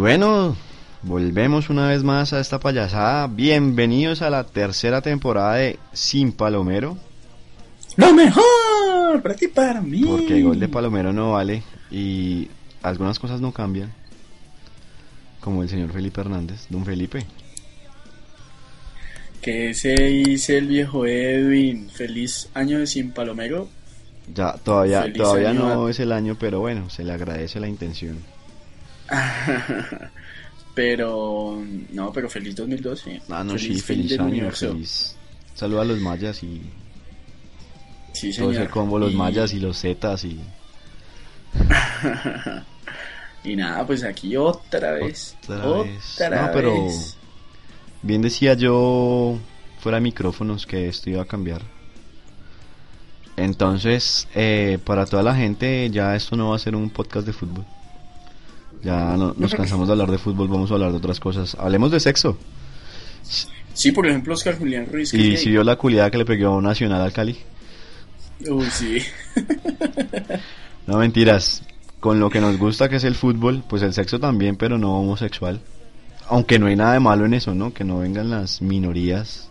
bueno, volvemos una vez más a esta payasada. Bienvenidos a la tercera temporada de Sin Palomero. Lo mejor para ti, para mí. Porque el gol de Palomero no vale y algunas cosas no cambian. Como el señor Felipe Hernández, don Felipe. Que se dice el viejo Edwin. Feliz año de Sin Palomero. Ya todavía, Feliz todavía año no es el año, pero bueno, se le agradece la intención. pero, no, pero feliz 2012. Ah, no, sí, fin feliz año, universo. feliz. Saludos a los mayas y Sí, todo señor. ese combo, los Y- mayas y los zetas y y nada, pues aquí otra vez. Otra Otra, vez. No, pero-. Bien decía yo fuera de micrófonos que esto iba a cambiar. Entonces, eh, para toda la gente, ya esto no va a ser un podcast de fútbol. Ya no- nos cansamos de hablar de fútbol, vamos a hablar de otras cosas. Hablemos de sexo. Sí, por ejemplo, Oscar Julián Ruiz. Y si vio la culiada que le pegó a un Nacional al Cali. Uy, sí. No mentiras. Con lo que nos gusta que es el fútbol, pues el sexo también, pero no homosexual. Aunque no hay nada de malo en eso, ¿no? Que no vengan las minorías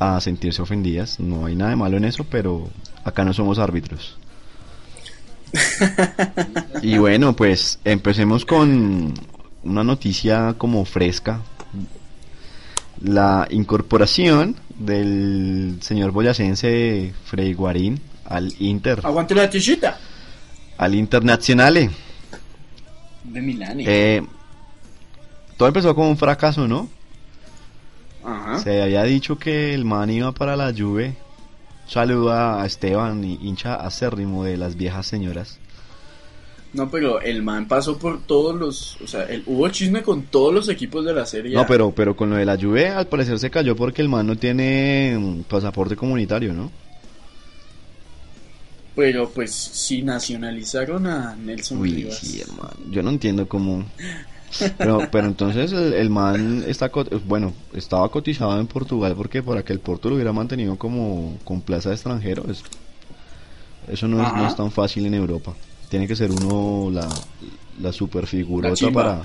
a sentirse ofendidas. No hay nada de malo en eso, pero acá no somos árbitros. y bueno, pues empecemos con una noticia como fresca. La incorporación del señor boyacense Frei Guarín al Inter Aguante la tichita. al Internazionale. De Milán. Eh, todo empezó como un fracaso, ¿no? Ajá. Se había dicho que el man iba para la Juve. Saluda a Esteban, y hincha acérrimo de las viejas señoras. No, pero el man pasó por todos los. O sea, el, hubo chisme con todos los equipos de la serie. No, pero, pero con lo de la Juve al parecer se cayó porque el man no tiene mm, pasaporte comunitario, ¿no? Pero pues si nacionalizaron a Nelson Uy, Rivas. sí, hermano. Yo no entiendo cómo. Pero, pero entonces el, el man está bueno, estaba cotizado en Portugal porque para que el Porto lo hubiera mantenido como con plaza de extranjero, es- eso no es, no es tan fácil en Europa. Tiene que ser uno la, la super La para,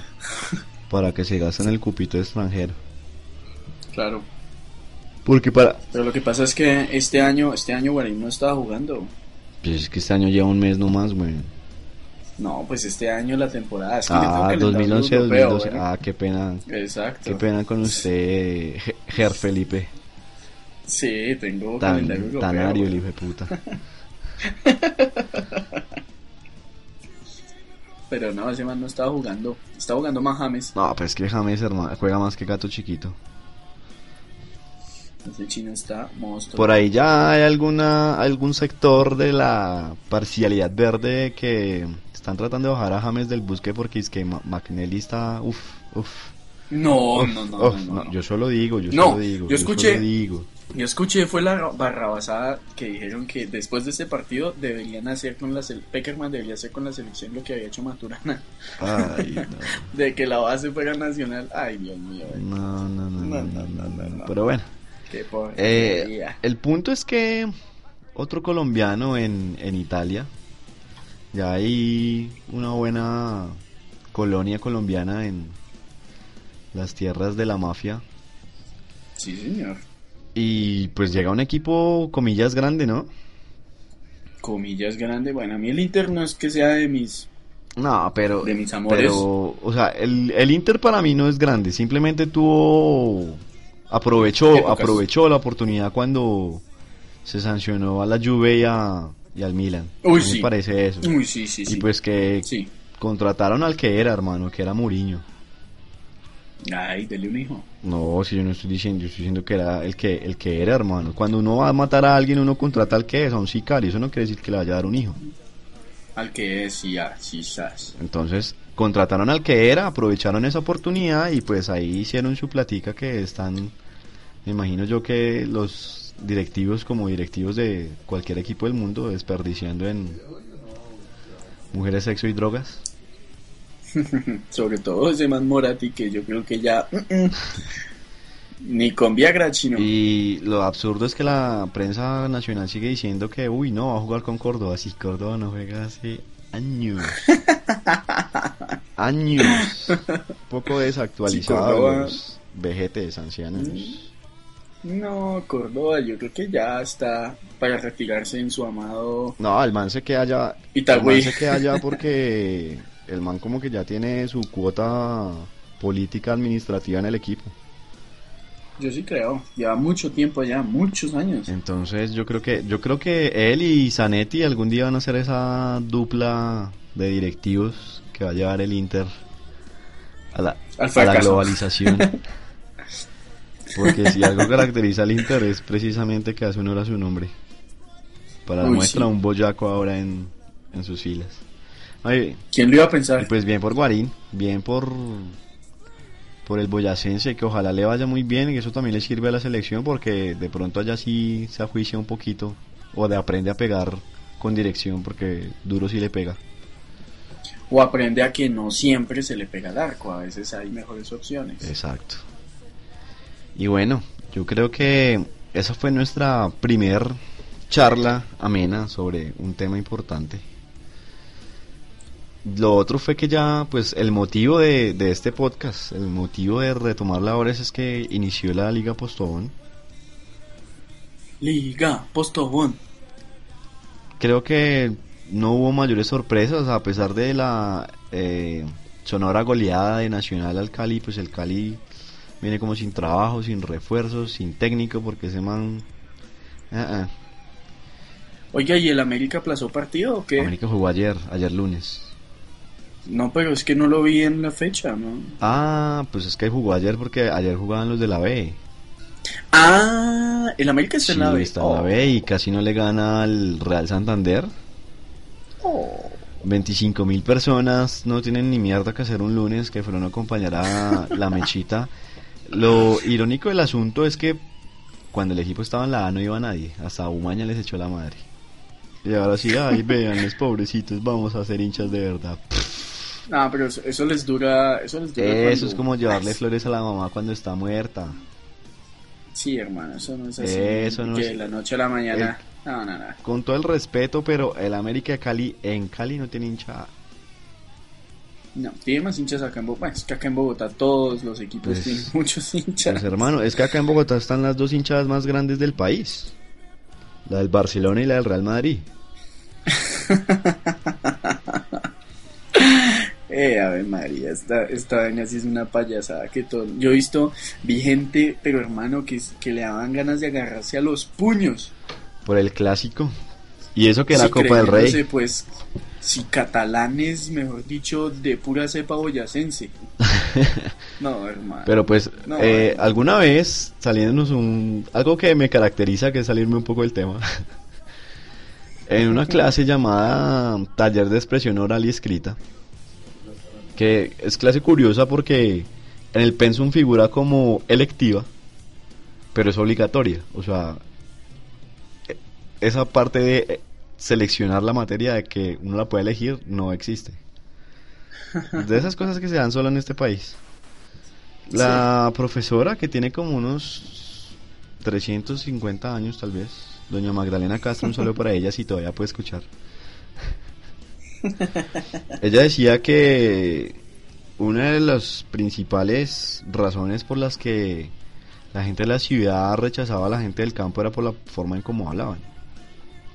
para que se gasten el cupito extranjero. Claro. Porque para. Pero lo que pasa es que este año, este año Guarín no estaba jugando. Pues es que este año lleva un mes nomás, güey. No, pues este año la temporada. Es que Ah, calendario 2011, europeo, 2012. bueno. Ah, qué pena. Exacto. Qué pena con usted, Ge- Ger Felipe. Sí, tengo Tan, calendario europeo. tan ario el hijo de puta. Pero no, ese man no estaba jugando. Estaba jugando más James. No, pues es que James hermano, juega más que gato chiquito. Ese chino está monstruo. Por ahí ya hay alguna algún sector de la parcialidad verde que están tratando de bajar a James del busque porque es que McNally está uff, uff. No, no, no, Uf, no, no, no. Yo solo digo, yo No, solo digo. yo escuché- solo digo. Yo escuché, fue la barrabasada que dijeron que después de este partido deberían hacer con la Peckerman debería hacer con la selección lo que había hecho Maturana, Ay, de que la base fuera nacional. Ay, Dios mío, eh, no. No, no, no, No, no. Pero bueno. qué Eh, porquería. el punto es que otro colombiano en, en Italia, ya hay una buena colonia colombiana en las tierras de la mafia Sí, señor. Y pues llega un equipo comillas grande, ¿no? comillas grande. Bueno, a mí el Inter no es que sea de mis... No, pero. De mis amores. Pero, o sea, el, el Inter para mí no es grande. Simplemente tuvo. Aprovechó, aprovechó la oportunidad cuando se sancionó a la Juve y, a- y al Milan. Uy, A mí sí. Me parece eso. Uy, sí, sí, sí. Y pues que contrataron al que era, hermano, que era Mourinho. Ay, dele un hijo. No, si yo no estoy diciendo, yo estoy diciendo que era el que, el que era, hermano. Cuando uno va a matar a alguien, uno contrata al que es, a un sicario. Eso no quiere decir que le vaya a dar un hijo. Al que es, ah, sí, sas. Entonces, contrataron al que era, aprovecharon esa oportunidad y pues ahí hicieron su platica que están, me imagino yo que los directivos como directivos de cualquier equipo del mundo desperdiciando en mujeres, sexo y drogas. Sobre todo ese man Morati que yo creo que ya... mm, mm, Ni con Viagra chino. Y lo absurdo es que la prensa nacional sigue diciendo que, uy, no, va a jugar con Córdoba. Si Córdoba no juega hace años. años. Un poco desactualizados. Los vejetes ancianos. No, Córdoba, yo creo que ya está para retirarse en su amado No, el man se queda allá. El man se queda allá porque el man como que ya tiene su cuota política administrativa en el equipo. Yo sí creo, lleva mucho tiempo allá, muchos años. Entonces yo creo que yo creo que él y Zanetti algún día van a ser esa dupla de directivos que va a llevar el Inter a la, a la globalización. Porque si algo caracteriza al Inter es precisamente que hace honor a su nombre. Para la Uy, muestra sí. un boyaco ahora en, en sus filas. Ay, ¿Quién lo iba a pensar? pues bien por Guarín, bien por por el boyacense, que ojalá le vaya muy bien y eso también le sirve a la selección porque de pronto allá sí se ajuicia un poquito o de aprende a pegar con dirección porque duro sí le pega. O aprende a que no siempre se le pega el arco, a veces hay mejores opciones. Exacto. Y bueno, yo creo que esa fue nuestra primer charla amena sobre un tema importante. Lo otro fue que ya, pues el motivo de, de este podcast, el motivo de retomarla ahora es, es que inició la Liga Postobón. Liga, Postobón. Creo que no hubo mayores sorpresas a pesar de la eh, sonora goleada de Nacional al Cali, pues el Cali viene como sin trabajo, sin refuerzos, sin técnico, porque ese man... ah, ah. Oiga, ¿y el América aplazó partido o qué? América jugó ayer, ayer lunes. No, pero es que no lo vi en la fecha, ¿no? Ah, pues es que jugó ayer porque ayer jugaban los de la B. Ah, el América está Sí, en la B. está en la Oh. B y casi no le gana al Real Santander. Oh. 25 mil personas no tienen ni mierda que hacer un lunes que fueron a acompañar a la mechita. Lo irónico del asunto es que cuando el equipo estaba en la A no iba nadie. Hasta Umaña les echó la madre. Y ahora sí, ay, vean, los pobrecitos, vamos a ser hinchas de verdad. No, pero eso, eso les dura. Eso les dura. Eso cuando- es como llevarle flores a la mamá cuando está muerta. Sí, hermano, eso no es así. Eso no que es- de la noche a la mañana. No, no, no. Con todo el respeto, pero el América de Cali en Cali no tiene hinchada. No, tiene más hinchas acá en Bogotá. Bueno, es que acá en Bogotá todos los equipos Pues- tienen muchos hinchas. Pues hermano, es que acá en Bogotá están las dos hinchadas más grandes del país. La del Barcelona y la del Real Madrid. Eh, a ver, María, esta, esta vaina sí es una payasada que todo. Yo he visto, vi gente, pero hermano, que, que le daban ganas de agarrarse a los puños. Por el clásico. Y eso que era Sí, Copa del Rey. pues, si catalanes, mejor dicho, de pura cepa boyacense. No, hermano. Pero pues, No, eh, eh. alguna vez, saliéndonos un... Algo que me caracteriza, que es salirme un poco del tema. en una clase llamada Taller de Expresión Oral y Escrita. Que es clase curiosa porque en el pensum figura como electiva, pero es obligatoria. O sea, e- esa parte de eh, seleccionar la materia de que uno la puede elegir no existe. De esas cosas que se dan solo en este país. La profesora que tiene como unos 350 años tal vez, doña Magdalena Castro, un saludo para ella si todavía puede escuchar. Ella decía que una de las principales razones por las que la gente de la ciudad rechazaba a la gente del campo era por la forma en cómo hablaban.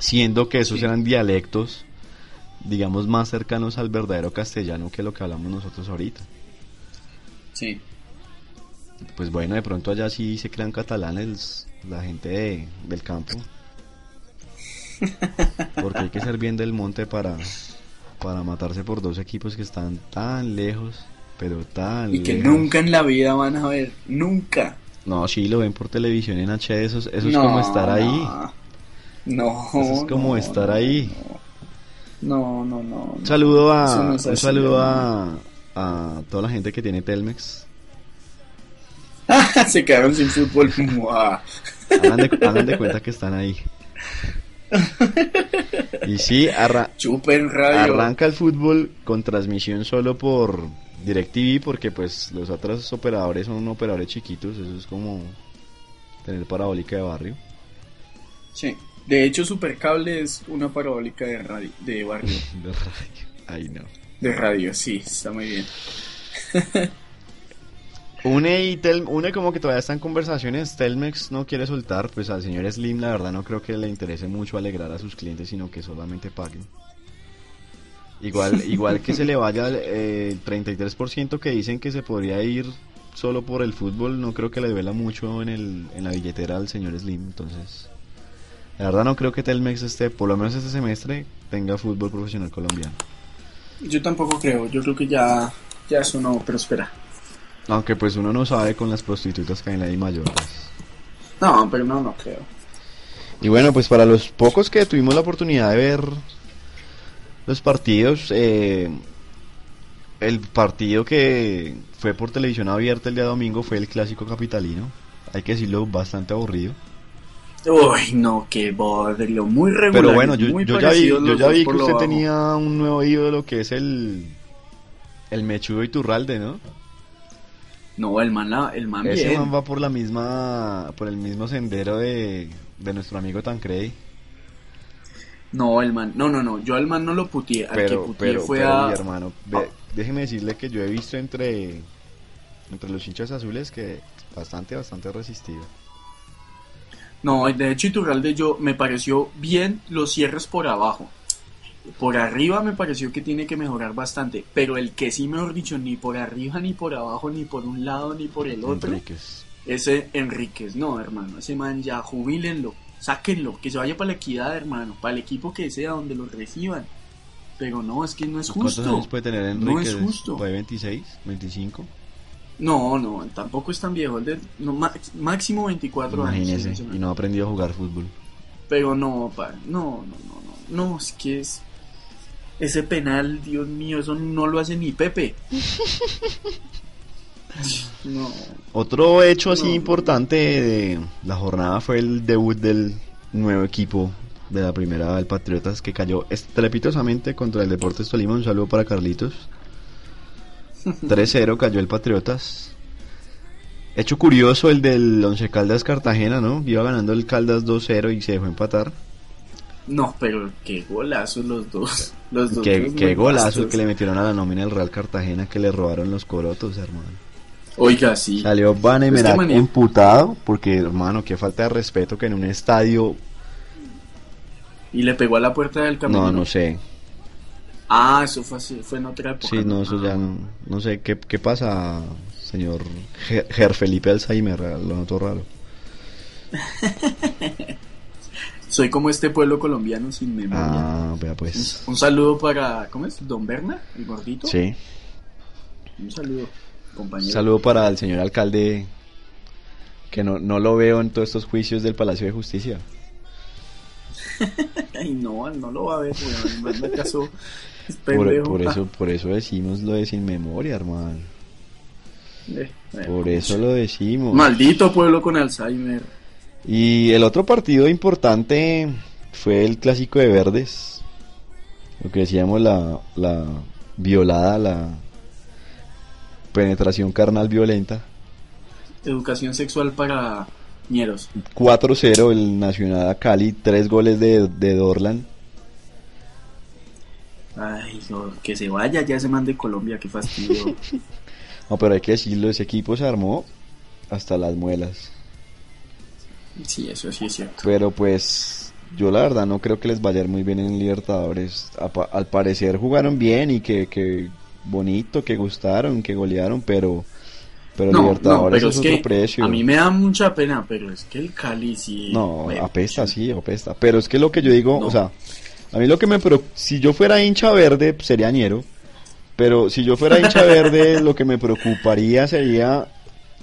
siendo que esos Sí. eran dialectos, digamos, más cercanos al verdadero castellano que lo que hablamos nosotros ahorita. Sí. Pues bueno, de pronto allá sí se crean catalanes la gente de- del campo. Porque hay que ser bien del monte para, para matarse por dos equipos que están tan lejos, pero tan Y que lejos. nunca en la vida van a ver, nunca. No, sí, lo ven por televisión en HD, eso, es- eso es como estar ahí. No. Eso es como no, estar ahí. No, no, no. Un saludo a, un saludo a, a toda la gente que tiene Telmex. Se quedaron sin fútbol. Hagan de, hagan de cuenta que están ahí. Y sí, arra- Chupen radio. arranca el fútbol con transmisión solo por DirecTV porque pues los otros operadores son operadores chiquitos, eso es como tener parabólica de barrio. Sí. De hecho, Supercable es una parabólica de radio, de barrio. De radio. Ay no. De radio, sí, está muy bien. Une y Tel, une como que todavía está en conversaciones, Telmex no quiere soltar, pues al señor Slim la verdad no creo que le interese mucho alegrar a sus clientes, sino que solamente paguen. Igual, igual que se le vaya eh, el 33% que dicen que se podría ir solo por el fútbol, no creo que le duela mucho en, el, en la billetera al señor Slim, entonces... La verdad no creo que Telmex esté, por lo menos este semestre, tenga fútbol profesional colombiano. Yo tampoco creo, yo creo que ya, ya eso no prospera. Aunque pues uno no sabe con las prostitutas que hay en la I Mallorcas. No, pero no, no creo. Y bueno, pues para los pocos que tuvimos la oportunidad de ver los partidos, eh, el partido que fue por televisión abierta el día domingo fue el clásico capitalino. Hay que decirlo, bastante aburrido. Uy, no, qué bodrio, muy regular. Pero bueno, yo, yo ya vi, yo ya vi que usted tenía un nuevo ídolo que es el, el Mechudo Iturralde, ¿no? No, el man, la- el man Ese bien. man va por la misma, por el mismo sendero de, de nuestro amigo Tancredi. No, el man, no, no, no, yo al man no lo puteé, al que puteé pero, fue pero, a... mi hermano, ve- déjeme decirle que yo he visto entre, entre los hinchas azules que bastante, bastante resistido. No, de hecho Iturralde yo me pareció bien los cierres por abajo. Por arriba me pareció que tiene que mejorar bastante, pero el que sí, mejor dicho, ni por arriba, ni por abajo, ni por un lado, ni por el otro, Enríquez. ese Enríquez. No, hermano, ese man ya jubílenlo, sáquenlo, que se vaya para la equidad, hermano, para el equipo que sea, donde lo reciban. Pero no, es que no es ¿Cuántos justo. años puede tener No Enríquez? es justo. ¿Puede 26? ¿25? No, no, tampoco es tan viejo, el de, no, máximo 24 años. Imagínese, ese man. y no ha aprendido a jugar fútbol. Pero no, pa, no, no, no, no, no, es que es ese penal, Dios mío, eso no lo hace ni Pepe. No, Otro hecho así No. importante de la jornada fue el debut del nuevo equipo de la primera del Patriotas que cayó estrepitosamente contra el Deportes Tolima. Un saludo para Carlitos. 3-0 cayó el Patriotas. Hecho curioso el del Once Caldas Cartagena, ¿no? Iba ganando el Caldas 2-0 y se dejó empatar. No, pero qué golazos los dos. Los dos Qué, qué golazo bastos. que le metieron a la nómina del Real Cartagena que le robaron los corotos, hermano. Oiga, sí. Salió Van Es que Emerac manía- emputado porque, hermano, qué falta de respeto que en un estadio Y le pegó a la puerta del camino. No, no sé. Ah, eso fue, así- fue en otra época. Sí, no, eso Ah. ya no, no sé qué, qué pasa, señor Ger, Ger Felipe Alzheimer, lo noto raro. Soy como este pueblo colombiano sin memoria. Ah, vea Un, pues. un saludo para, ¿cómo es? Don Berna, el gordito. Sí. Un saludo, Un compañero. saludo para el señor alcalde que no, no lo veo en todos estos juicios del Palacio de Justicia. Ay, no, no lo va a ver, weón. Me casó. Es Por, por eso, por eso decimos lo de sin memoria, hermano. Eh, eh, Por eso lo decimos. Maldito pueblo con Alzheimer. Y el otro partido importante fue el clásico de verdes. Lo que decíamos, la, la violada, la penetración carnal violenta. Educación sexual para ñeros. 4-0 el Nacional a Cali, tres goles de, de Dorlan. Ay, no, que se vaya ya ese man de Colombia, qué fastidio. No, pero hay que decirlo, ese equipo se armó hasta las muelas. Sí, eso sí es cierto. Pero pues yo la verdad no creo que les vaya muy bien en Libertadores. Al parecer jugaron bien y que, que bonito, que gustaron, que golearon, pero, pero No, no, Libertadores pero es, es otro que precio. a mí me da mucha pena, pero es que el Cali sí... No, apesta, sí, apesta. Pero es que lo que yo digo, No. o sea, a mí lo que me preocupa, si yo fuera hincha verde, sería ñero. Pero si yo fuera hincha verde, lo que me preocuparía sería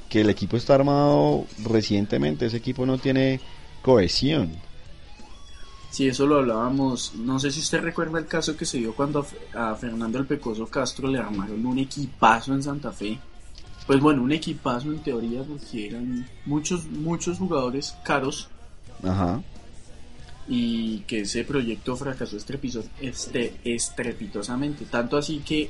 que el equipo está armado recientemente. Ese equipo no tiene cohesión. Sí, eso lo hablábamos. No sé si usted recuerda el caso que se dio cuando a Fernando el Pecoso Castro le armaron un equipazo en Santa Fe. Pues bueno, un equipazo en teoría porque eran muchos, muchos jugadores caros Ajá. y que ese proyecto fracasó este, estrepitosamente. Tanto así que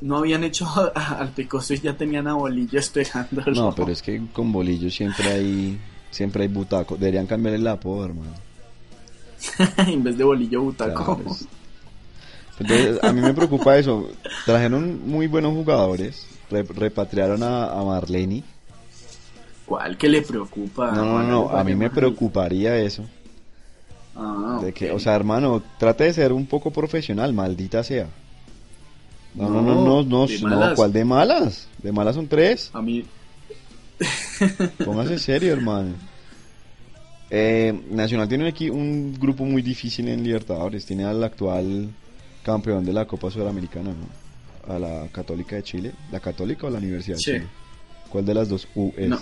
no habían hecho al Pecoso y ya tenían a Bolillo esperándolo. No, pero es que con bolillos siempre hay, siempre hay butaco. Deberían cambiar el apodo, hermano. en vez de Bolillo Butaco. Claro, es- Entonces, a mí me preocupa eso. Trajeron muy buenos jugadores. re- repatriaron a, a Marleni. ¿Cuál que le preocupa? No, no, ¿Cuál no, a mí me preocuparía eso. Ah, De que, o sea, hermano, trate de ser un poco profesional, maldita sea. No, no, no, No, no, no, de no, malas. ¿cuál de malas? De malas son tres. A mí, Póngase serio, hermano. Eh, Nacional tiene equi- un grupo muy difícil en Libertadores. Tiene al actual campeón de la Copa Sudamericana, ¿no? A la Católica de Chile. ¿La Católica o la Universidad de. Chile? ¿Cuál de las dos U es? No,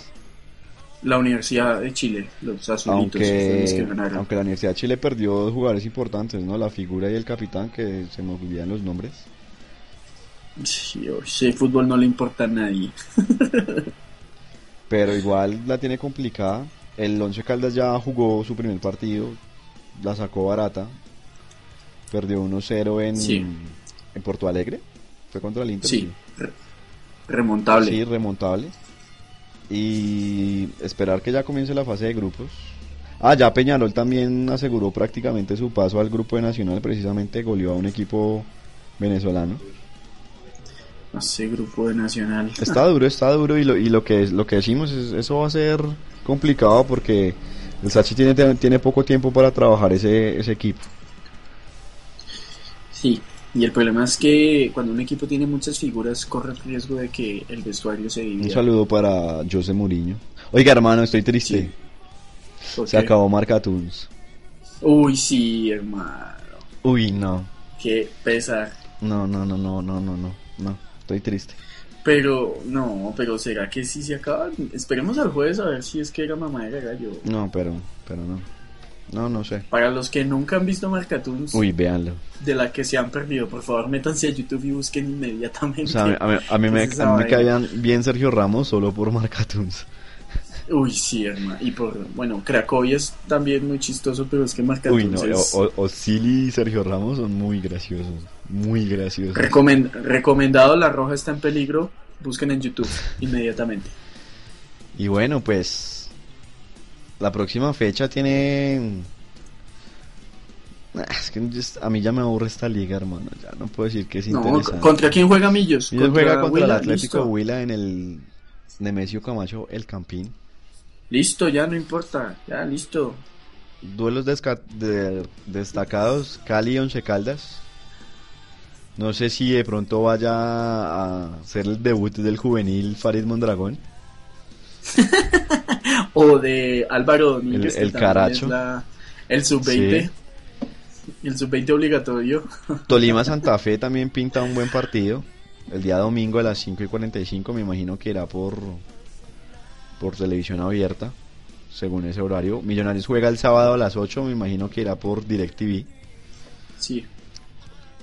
la Universidad de Chile, los azulitos, que aunque, ganaron. aunque la Universidad de Chile perdió dos jugadores importantes, ¿no? La figura y el capitán, que se me olvidan los nombres. Sí, ese fútbol no le importa a nadie. Pero igual la tiene complicada. El Once Caldas ya jugó su primer partido, la sacó barata. Perdió 1-0 en, Sí. en Porto Alegre. Fue contra el Inter. Sí, re- remontable. Sí, remontable. Y esperar que ya comience la fase de grupos. Ah, ya Peñarol también aseguró prácticamente su paso al grupo de Nacional. Precisamente goleó a un equipo venezolano. Ese grupo de Nacional. Está duro, está duro y lo, y lo que es, lo que decimos es eso va a ser complicado porque el Sachi tiene, tiene poco tiempo para trabajar ese, ese equipo. Sí, y el problema es que cuando un equipo tiene muchas figuras corre el riesgo de que el vestuario se Un divida. saludo para José Mourinho. Oiga hermano, estoy triste. Sí. ¿Por Se acabó Marcatuns. Uy, sí, hermano. Uy, no. Qué pesar. No, no, no, no, no, no, no. Estoy triste. Pero, no, pero ¿será que sí se acaban? Esperemos al jueves a ver si es que era mamá de gallo. No, pero, pero no. No, no sé. Para los que nunca han visto Marcatunes, Uy, véanlo. de la que se han perdido, por favor, métanse a YouTube y busquen inmediatamente. O sea, a mí, a mí- a mí me, esa a mí me caían bien Sergio Ramos solo por Marcatuns. Uy, sí, hermano. Y por, bueno, Cracovia es también muy chistoso, pero es que Marcatunes Uy, no. es... O, o- Osili y Sergio Ramos son muy graciosos. Muy graciosos. Recomen- recomendado, La Roja está en peligro. Busquen en YouTube inmediatamente. Y bueno, pues la próxima fecha tiene... Ah, Es que a mí ya me aburre esta liga, hermano. Ya no puedo decir que es No, interesante. ¿Contra quién juega Millos? Millos juega contra el Atlético. Huila en el Nemesio Camacho, el Campín. Listo, ya no importa. Ya, listo. Duelos de- destacados, Cali y Once Caldas. No sé si de pronto vaya a ser el debut del juvenil Farid Mondragón. O de Álvaro Domínguez. El- Caracho. la- el sub-20. El sub-20 obligatorio. Tolima Santa Fe también pinta un buen partido. El día domingo a las 5 y 45 me imagino que irá por, por televisión abierta, según ese horario. Millonarios juega el sábado a las 8, me imagino que irá por DirecTV. Sí.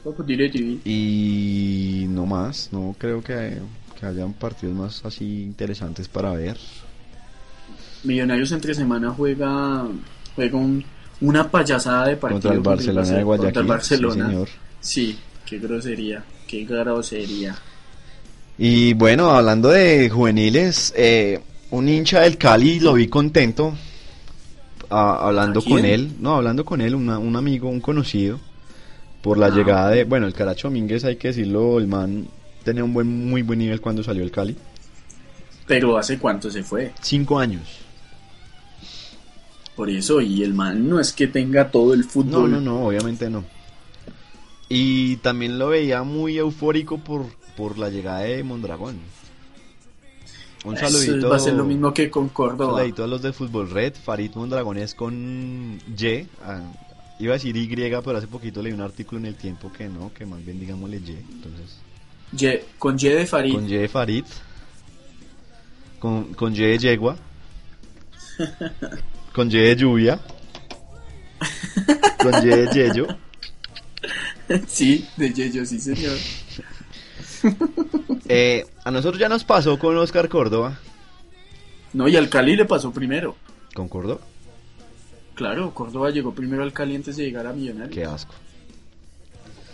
Poco DirecTV. Y no más, no creo que, que hayan partidos más así interesantes para ver. Millonarios entre semana juega, juega un- una payasada de partido Contra el Barcelona de Barce- Guayaquil. Contra el Barcelona. Sí, señor. Sí, qué grosería, qué grosería. Y bueno, hablando de juveniles, eh, un hincha del Cali lo vi contento. hablando con él, no, hablando con él, una- un amigo, un conocido, por la Ah. llegada de, bueno, el Caracho Mínguez, hay que decirlo, el man tenía un buen, muy buen nivel cuando salió el Cali. Pero ¿hace cuánto se fue? Cinco años. Por eso, y el man no es que tenga todo el No, fútbol. no, no, obviamente no. Y también lo veía muy eufórico por, por la llegada de Mondragón. Un Eso saludito. va a ser lo mismo que con un Córdoba. saludito a los de Fútbol Red. Farid Mondragón es con Y. ah, iba a decir Y, pero hace poquito leí un artículo en el tiempo que no, que más bien digámosle Y. Entonces, Ye- con Y de Farid. con Y de Farid. Con, con Y de Yegua. Con Y de Lluvia. Con Y de Yello. sí, de Yeyo, sí, señor. Eh, a nosotros ya nos pasó con Oscar Córdoba. No, y al Cali le pasó primero. ¿Con Córdoba? Claro, Córdoba llegó primero al Cali antes de llegar a Millonarios. Qué asco.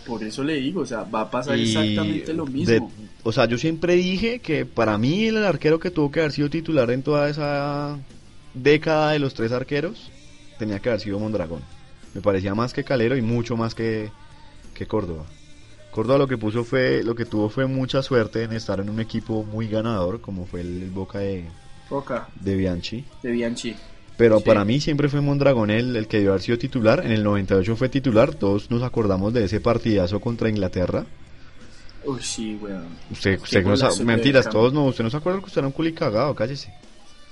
Por eso le digo, o sea, va a pasar Y exactamente lo de- mismo. o sea, yo siempre dije que para mí el arquero que tuvo que haber sido titular en toda esa década de los tres arqueros tenía que haber sido Mondragón. Me parecía más que Calero y mucho más que, que Córdoba. Córdoba lo que puso fue, lo que tuvo fue mucha suerte en estar en un equipo muy ganador, como fue el Boca de, Boca, de Bianchi. de Bianchi. Pero Sí. para mí siempre fue Mondragón el, el que debió haber sido titular. En el 98 fue titular. Todos nos acordamos de ese partidazo contra Inglaterra. Uy, sí, weón. Usted, usted no mentiras, todos no. Usted no se acuerda que usted era un culi cagado, cállese.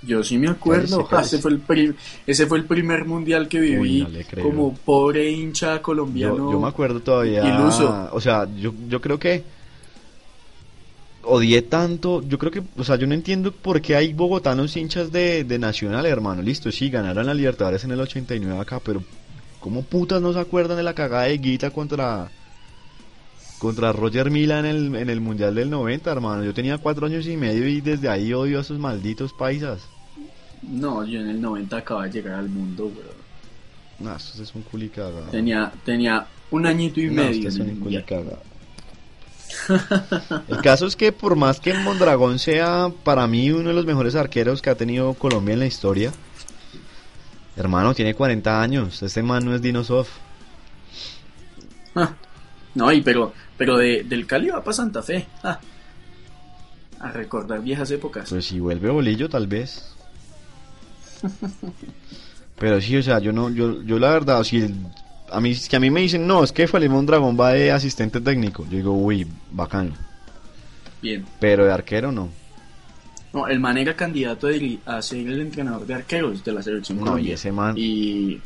Yo sí me acuerdo, ese, fue el ese fue el primer mundial que viví Uy, no como pobre hincha colombiano. Yo, yo me acuerdo todavía. iluso. O sea, yo, yo creo que odié tanto. Yo creo que, o sea, yo no entiendo por qué hay bogotanos hinchas de, de Nacional, hermano. Listo, sí, ganaron la Libertadores en el 89 acá, pero ¿cómo putas no se acuerdan de la cagada de Guita contra contra Roger Mila en el, en el Mundial del 90, hermano? Yo tenía cuatro años y medio y desde ahí odio a esos malditos paisas. No, yo en el 90 acababa de llegar al mundo, weón. No, eso es un culi cagado. Tenía, tenía un añito y No, medio. el un culi mundial. cagado. El caso es que por más que Mondragón sea para mí uno de los mejores arqueros que ha tenido Colombia en la historia, hermano, tiene 40 años, este man no es Dinosoft. Ah, No, y pero, pero de, del Cali va para Santa Fe. ah, a recordar viejas épocas. Pues si vuelve bolillo tal vez. Pero sí, o sea, yo no, yo, yo la verdad, si el- a mí, que a mí me dicen, no, es que Felipe Mondragón va de asistente técnico, yo digo, uy, bacano. Bien. Pero de arquero no. No, el man era candidato a, ser el entrenador de arqueros de la selección No, Colombia. y ese man- Y,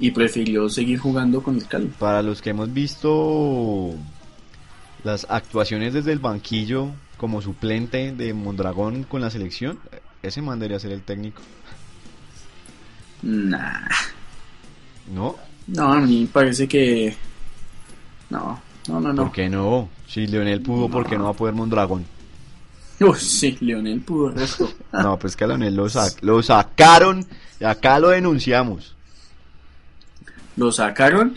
y prefirió seguir jugando con el Cali. Para los que hemos visto las actuaciones desde el banquillo como suplente de Mondragón con la selección, ese man debería ser el técnico. Nah. ¿No? No, a mí parece que. No, no, no, no. ¿Por qué no? Si Leonel pudo, ¿por qué no va a poder Mondragón? Uy, sí, Leonel pudo. No, pues que a Leonel lo, sac- lo sacaron y acá lo denunciamos. Lo sacaron,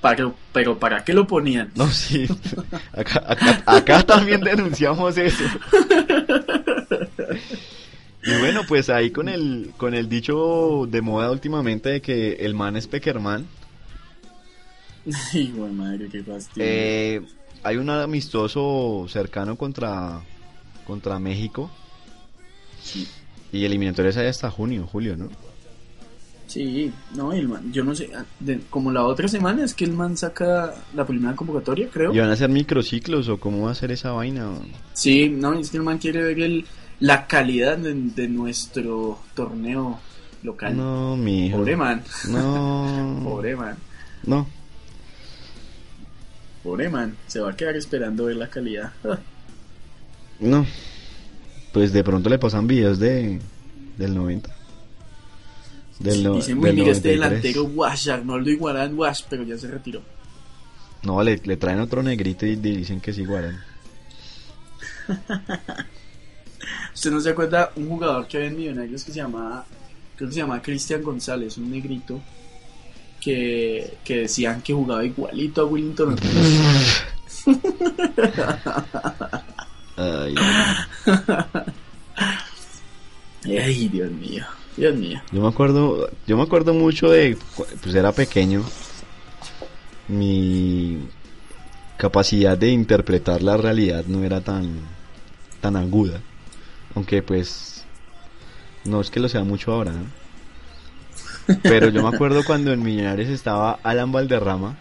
pero, pero ¿para qué lo ponían? No, sí. Acá, acá- acá también denunciamos eso. Y bueno, pues ahí con el, con el dicho de moda últimamente de que el man es Peckerman, Hijo de madre, qué fastidio. eh, hay un amistoso cercano contra, contra México. Sí. Y eliminatorias hay hasta junio, julio, ¿no? Sí, no, el man, yo no sé, ah, de- como la otra semana es que el man saca la primera convocatoria, creo. ¿Y van a ser microciclos o cómo va a ser esa vaina? Sí, no, es que el man quiere ver el, la calidad de, de nuestro torneo local. No, mi hijo. Pobre man, No. pobre man, No. pobre man, se va a quedar esperando ver la calidad. No. Pues de pronto le pasan videos de del 90. Del, no- Dice, uy, del mira este 93. delantero, Wash, Arnoldo Iguarán, Wash, pero ya se retiró. No, le, le traen otro negrito y dicen que sí, Guarán. ¿Usted no se acuerda un jugador que había en Millonarios que se llamaba, creo que se llamaba Cristian González, un negrito, que, que decían que jugaba igualito a Willington Ay, Dios mío, Dios mío. yo me acuerdo, yo me acuerdo mucho de, pues era pequeño, mi capacidad de interpretar la realidad no era tan, tan aguda, aunque pues no es que lo sea mucho ahora, ¿no? Pero yo me acuerdo cuando en Millonarios estaba Alan Valderrama,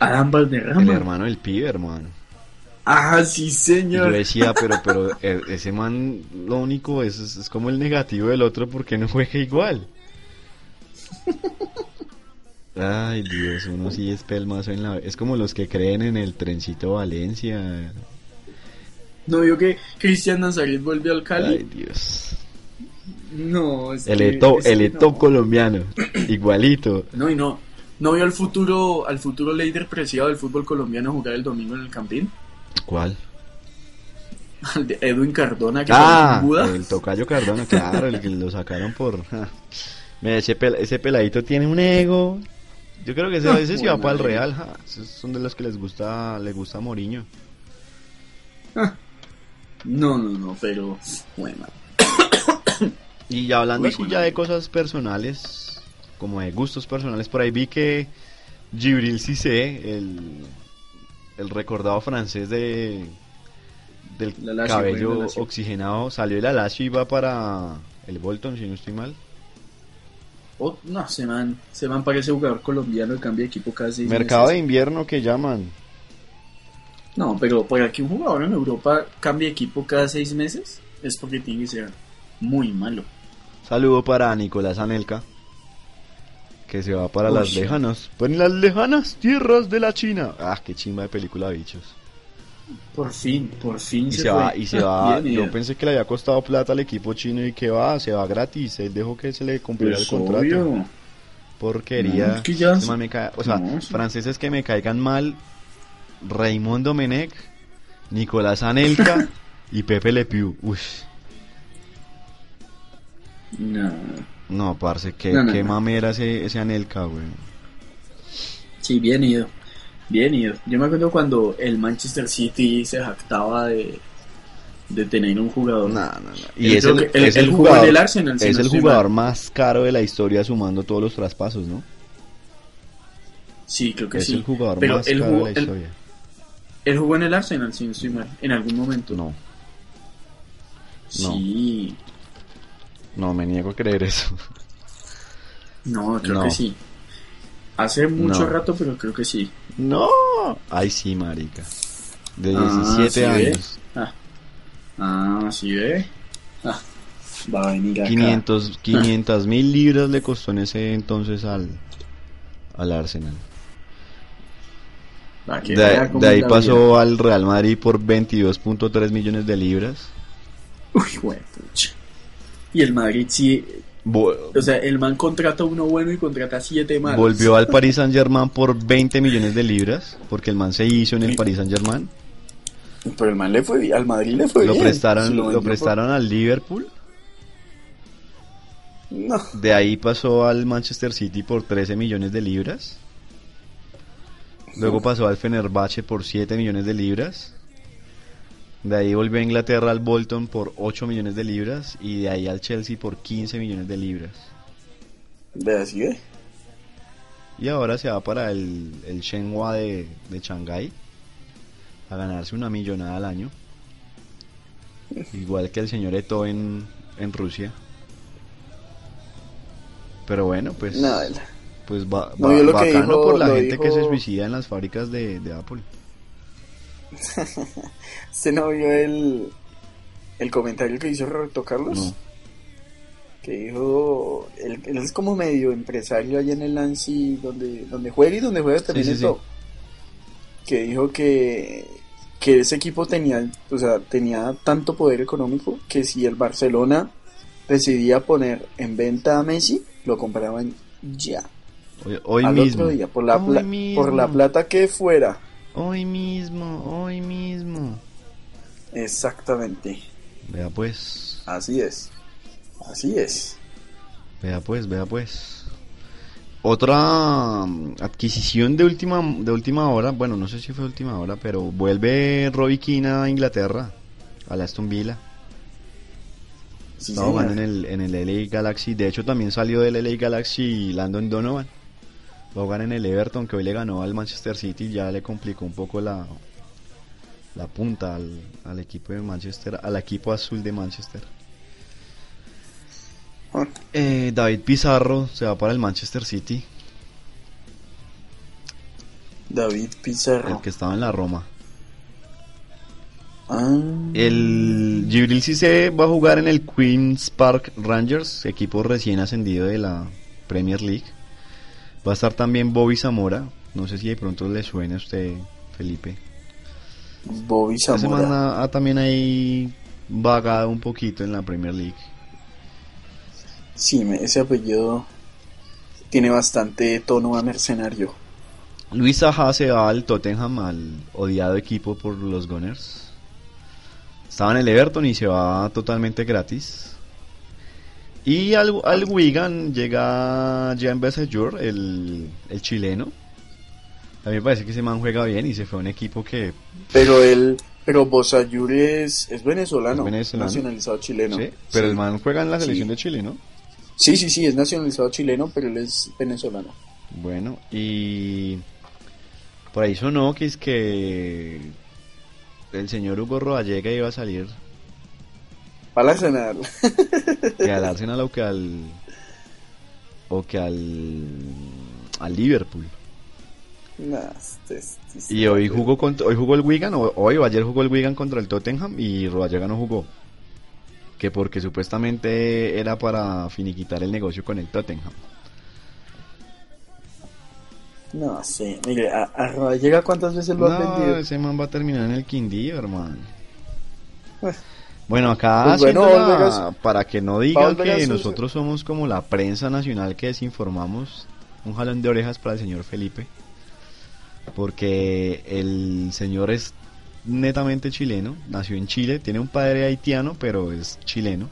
el Valderrama. hermano del pibe, hermano. Ah, sí, Y yo señor. decía, pero, pero eh, ese man, lo único es, es, como el negativo del otro porque no juega igual. Ay, Dios, uno sí es pelmazo en la... Es como los que creen en el trencito Valencia. ¿No vio que Cristian Nazaret volvió al Cali? Ay, Dios. No, es El que- eto, es que el eto no. colombiano, igualito. No, y no. ¿No vio al futuro, al futuro líder preciado del fútbol colombiano jugar el domingo en el Campín? ¿Cuál? Al de Edwin Cardona, que Ah, Buda. el tocayo Cardona, claro, el que lo sacaron por... Mira, ese, pel- ese peladito tiene un ego. Yo creo que ese, Ah, ese sí va para el. Real, ja. Esos son de los que les gusta, les gusta Moriño. No, no, no, pero bueno. Y ya hablando así ya de cosas personales, como de gustos personales, por ahí vi que Gibril Cissé, el, el recordado francés de del La cabello la oxigenado, salió de la Lazio y iba para el Bolton, si no estoy mal. Oh, no, se man, se man parece jugador colombiano y cambia de equipo cada seis Mercado de meses. invierno que llaman. No, pero para que un jugador en Europa cambie de equipo cada seis meses es porque tiene que ser muy malo. Saludo para Nicolás Anelka, que se va para Uy, las lejanas, pues en las lejanas tierras de la China. Ah, qué chimba de película, bichos. Por fin, por fin Y se, se va, fue. y se va. Bien, Yo pensé que le había costado plata al equipo chino y que va, se va gratis. Él dejó que se le cumpliera Pues el contrato. obvio. Porquería. No, es que ya me o sea, No, sí. franceses que me caigan mal: Raymond Domenech, Nicolás Anelka y Pepe Le Pew. Uy, No. No, parce, qué, No, no, qué no. mamera ese, ese Anelka, güey. Sí, bien ido. Bien ido. Yo me acuerdo cuando el Manchester City se jactaba de, de tener un jugador. No, no, no. Y es el, que es el jugador, Arsenal, si es no el jugador mal. más caro de la historia sumando todos los traspasos, ¿no? Sí, creo que es sí. el jugador Pero más caro jugó, de la historia. él jugó en el Arsenal, si no estoy mal, en algún momento. No, Sí. No, me niego a creer eso. No, creo No. que sí. Hace mucho No. rato, pero creo que sí. No, ay sí, marica. De Ah, 17 ¿sí ve? años. Ah, ah sí ve. Ah, va a venir acá. 500 500 mil libras le costó en ese entonces al, al Arsenal. Que De, ahí pasó al Real Madrid por 22.3 millones de libras. Uy, pucha. Y el Madrid sí. O sea, el man contrata uno bueno y contrata siete malos. volvió al Paris Saint Germain por 20 millones de libras, porque el man se hizo en el. Paris Saint Germain. Pero el man le fue bien, al Madrid le fue Lo bien. prestaron, Se lo por- prestaron al Liverpool. No. De ahí pasó al Manchester City por 13 millones de libras. Luego pasó al Fenerbahce por 7 millones de libras. De ahí volvió a Inglaterra al Bolton por 8 millones de libras. Y de ahí al Chelsea por 15 millones de libras. Ve así, ve. Y ahora se va para el, el Shenhua de, de Shanghái a ganarse una millonada al año. Igual que el señor Eto en, en Rusia. Pero bueno, pues... No, el- Pues va, No, va- yo lo que bacano dijo- por la gente que se suicida en las fábricas de, de Apple. ¿Usted no vio el, el comentario que hizo Roberto Carlos? No. Que dijo, él, él es como medio empresario allá en el Nancy, donde, donde juega y donde juega también Sí, sí, todo. Que dijo que, que ese equipo tenía, o sea, tenía tanto poder económico que si el Barcelona decidía poner en venta a Messi, lo compraban ya. Hoy, hoy al mismo. otro día, por la, Hoy pla- mismo. por la plata que fuera. Hoy mismo, hoy mismo. Exactamente. Vea pues, Así es. Así es. vea pues, vea pues. Otra mm, adquisición de última, de última hora, bueno, no sé si fue última hora, pero vuelve Robbie Keane a Inglaterra, a la Aston Villa. Sí, Estaba jugando en el, en el LA Galaxy. De hecho, también salió del LA Galaxy Landon Donovan. Va a jugar en el Everton, que hoy le ganó al Manchester City. Ya le complicó un poco la, la punta al, al equipo de Manchester, al equipo azul de Manchester. Eh, David Pizarro se va para el Manchester City, David Pizarro. el que estaba en la Roma. Ah, El Gibril Cissé va a jugar en el Queen's Park Rangers, equipo recién ascendido de la Premier League. Va a estar también Bobby Zamora. No sé si de pronto le suena a usted, Felipe. Bobby Esta Zamora. semana ha también ahí vagado un poquito en la Premier League. Sí, ese apellido tiene bastante tono a mercenario. Luis Saha se va al Tottenham, al odiado equipo por los Gunners. Estaba en el Everton y se va totalmente gratis. Y al, al Wigan llega Jean Bessejour, el, el chileno. A mí me parece que ese man juega bien y se fue a un equipo que... Pero él, pero Bosayur es, es venezolano, Es venezolano. nacionalizado chileno. Sí, pero Sí. el man juega en la selección Sí. de Chile, ¿no? Sí, sí, sí, es nacionalizado chileno, pero él es venezolano. Bueno, y por ahí sonó que es que el señor Hugo Rodallega iba a salir Para la Arsenal. que al Arsenal o que al o que al al Liverpool. Nah, este- este- este- Y hoy jugó contra, hoy jugó el Wigan, o- hoy o ayer jugó el Wigan contra el Tottenham y Rodallega no jugó. Que porque supuestamente era para finiquitar el negocio con el Tottenham. No sé, mire, a, a Rodallega cuántas veces lo has No, vendido. ese man va a terminar en el Quindío, hermano. Bueno, acá Pues bueno, para que no digan que nosotros somos como la prensa nacional que desinformamos, un jalón de orejas para el señor Felipe, porque el señor es netamente chileno, nació en Chile, tiene un padre haitiano, pero es chileno.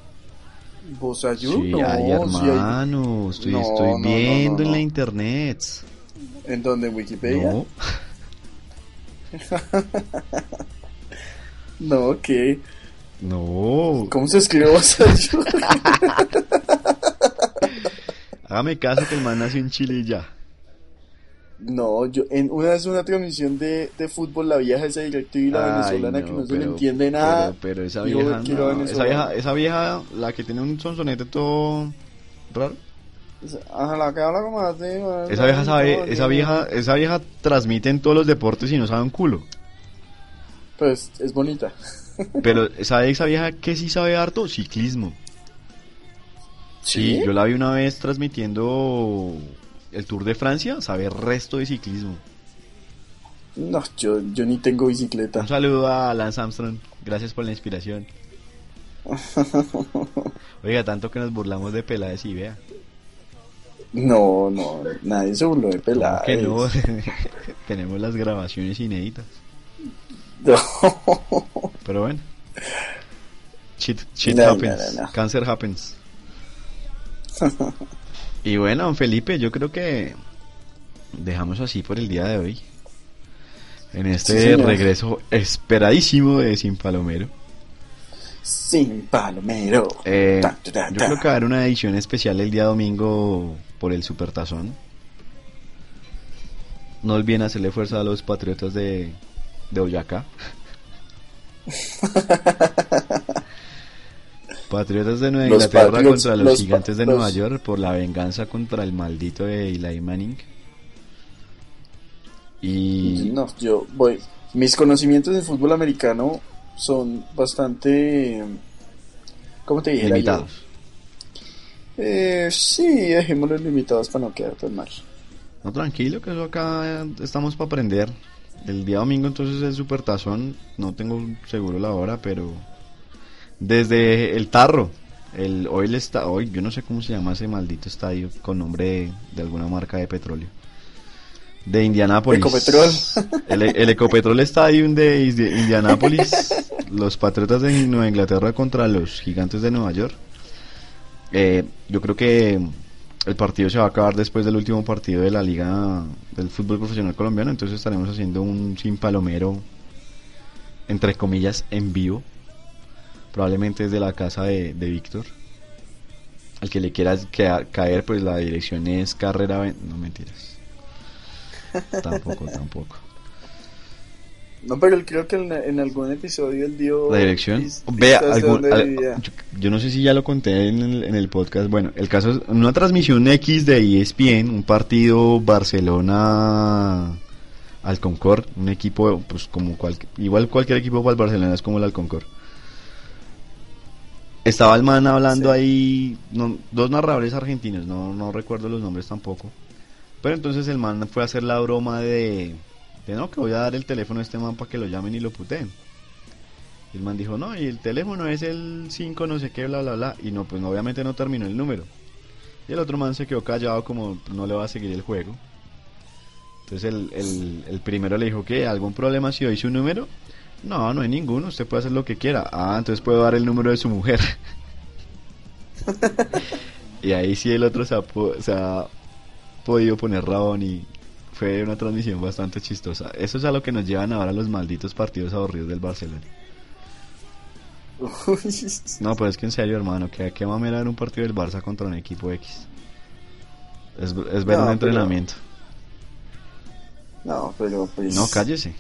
Bosayur, Sí, no, ay, sí hay- hermano, estoy, No, estoy no, no, viendo en la internet. ¿En dónde? ¿En Wikipedia? No, No, ¿qué? No, ¿Cómo se escribe Bosayur? hágame caso que el man nació en Chile y ya. no, yo en una vez una transmisión de, de fútbol, la vieja esa directiva y la Ay, venezolana que no se le entiende nada. Pero, pero esa vieja, no, esa vieja, esa vieja, la que tiene un sonsonete todo raro. Ajá, la que habla como así. Esa vieja sabe, esa vieja, esa vieja transmite en todos los deportes y no sabe un culo. Pues es bonita. Pero sabe esa vieja que sí sabe harto ciclismo. Sí, yo la vi una vez transmitiendo el Tour de Francia, sabe resto de ciclismo. No, yo, yo ni tengo bicicleta. Un saludo a Lance Armstrong, gracias por la inspiración. Oiga, tanto que nos burlamos de Peláez y vea. No, no, nadie se burló de ¿Cómo pelada. que no? Tenemos las grabaciones inéditas. Pero bueno. Shit, shit No, happens. no, no. Cancer happens. y bueno, don Felipe, yo creo que dejamos así por el día de hoy. En este Sí, regreso esperadísimo de Sin Palomero. Sin palomero. Eh, Ta, ta, ta, yo creo que va a haber una edición especial el día domingo por el Supertazón. No olviden hacerle fuerza a los patriotas de, de Boyacá. Patriotas de Nueva Los Inglaterra Patriots, contra los, gigantes de los- Nueva York por la venganza contra el maldito de Eli Manning. Y No, yo voy. Mis conocimientos de fútbol americano son bastante. ¿Cómo te dijera yo? limitados. Eh, sí, dejémoslo limitados para no quedar tan mal. No, tranquilo, que eso acá estamos para aprender. El día domingo entonces el Supertazón, no tengo seguro la hora, pero desde el Tarro, el hoy el está hoy yo no sé cómo se llama ese maldito estadio con nombre de, de alguna marca de petróleo. De Indianápolis. Ecopetrol. El, el Ecopetrol Stadium de Indianápolis. los Patriotas de Nueva Inglaterra contra los Gigantes de Nueva York. Eh, yo creo que el partido se va a acabar después del último partido de la Liga del Fútbol Profesional Colombiano. Entonces estaremos haciendo un sin palomero, entre comillas, en vivo. Probablemente desde la casa de, de Víctor. Al que le quieras queda- caer, pues la dirección es carrera. No mentiras. Tampoco, tampoco. No, pero él creo que en, en algún episodio él dio... La dirección. Vea, algún- al- yo, yo no sé si ya lo conté en el, en el podcast. Bueno, el caso es una transmisión X de ESPN, un partido Barcelona al Concord, un equipo, pues como cual, igual cualquier equipo para el Barcelona es como el Alconcord. Estaba el man hablando Sí. ahí, no- dos narradores argentinos, no, no recuerdo los nombres tampoco. Pero entonces el man fue a hacer la broma de, de no, que voy a dar el teléfono a este man para que lo llamen y lo puteen. Y el man dijo, no, y el teléfono es el 5 no sé qué, bla, bla, bla. Y no, pues obviamente no terminó el número. Y el otro man se quedó callado como no le va a seguir el juego. Entonces el, el, primero le dijo, ¿qué? ¿Algún problema si doy su número? No, no hay ninguno, usted puede hacer lo que quiera. Ah, entonces puedo dar el número de su mujer. y ahí sí el otro se ha, se ha podido poner rabón y fue una transmisión bastante chistosa. Eso es a lo que nos llevan ahora los malditos partidos aburridos del Barcelona. No, pero es que en serio, hermano, que qué mamera ver un partido del Barça contra un equipo X. Es, es ver No, un pero- entrenamiento. No, pero pues... No, cállese.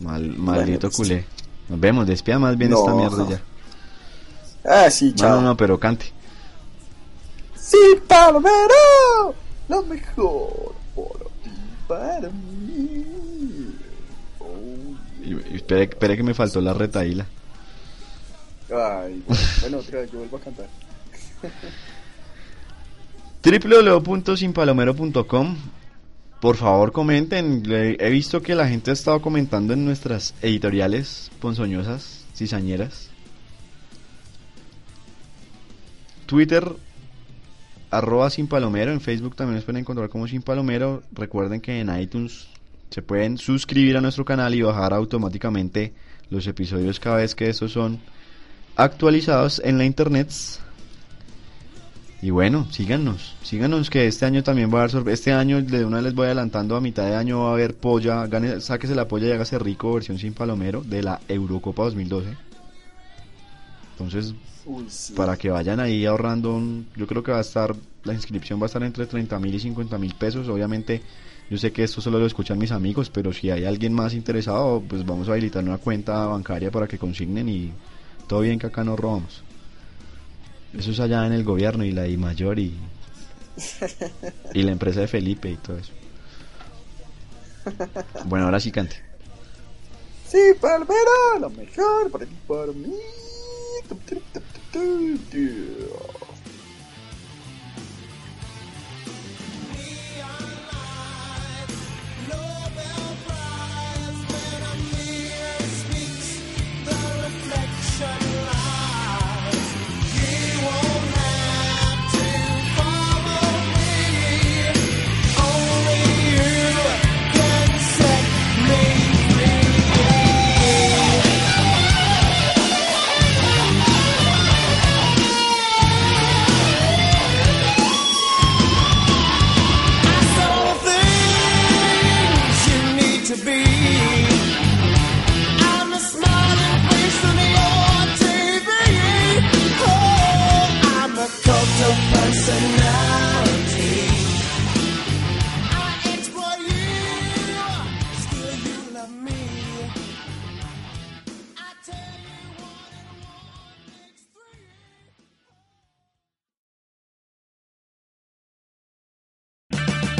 Mal, maldito pues- culé. Nos vemos, despida más bien No. esta mierda ya. Ah, sí, chao. no, no, pero cante. Sí, Palomero, lo mejor ti, para mí. Oh, Y, y espere, espere que me faltó la retaíla. Ay, bueno, otra vez yo vuelvo a cantar. www.sinpalomero.com Por favor comenten. He visto que la gente ha estado comentando en nuestras editoriales ponzoñosas, cizañeras. Twitter, arroba sin palomero. En Facebook también nos pueden encontrar como sin palomero. Recuerden que en iTunes se pueden suscribir a nuestro canal y bajar automáticamente los episodios cada vez que estos son actualizados en la internet. Y bueno, síganos, síganos que este año también va a haber Este año de una vez les voy adelantando, a mitad de año va a haber polla, gane, sáquese la polla y hágase rico versión sin palomero de la Eurocopa 2012. Entonces, Uy, sí. para que vayan ahí ahorrando, un- yo creo que va a estar, la inscripción va a estar entre 30 mil y 50 mil pesos. Obviamente, yo sé que esto solo lo escuchan mis amigos, pero si hay alguien más interesado, pues vamos a habilitar una cuenta bancaria para que consignen y todo bien que acá no robamos. Eso es allá en el gobierno y la I mayor y, y la empresa de Felipe y todo eso. Bueno, ahora sí cante. Sí, Palomero, lo mejor por ti, para mí. Tu, tu, tu,